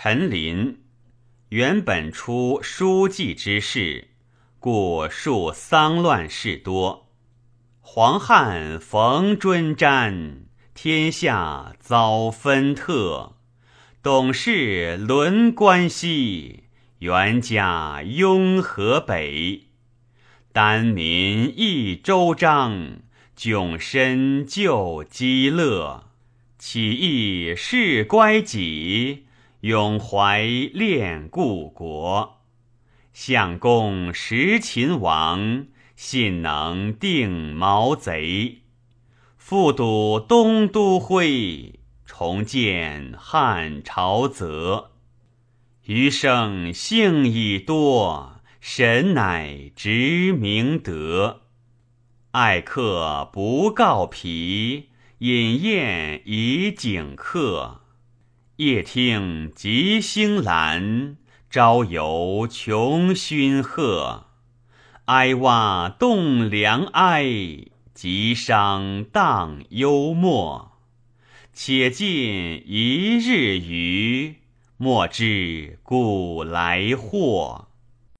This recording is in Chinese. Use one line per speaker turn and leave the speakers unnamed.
陈琳原本出书记之事，故数丧乱事多。黄汉逢尊瞻，天下遭纷特。董氏轮关西，袁家拥河北。丹民益周章，迥身救积乐。起义事乖己，永怀恋故国。相公识秦王，信能定毛贼。复睹东都徽，重见汉朝泽。余生幸已多，神乃知明德。爱客不告疲。饮宴以景客，夜听吉星阑，朝游穷勋鹤。哀哇动梁哀，吉商荡幽默。且尽一日余，莫知古来祸。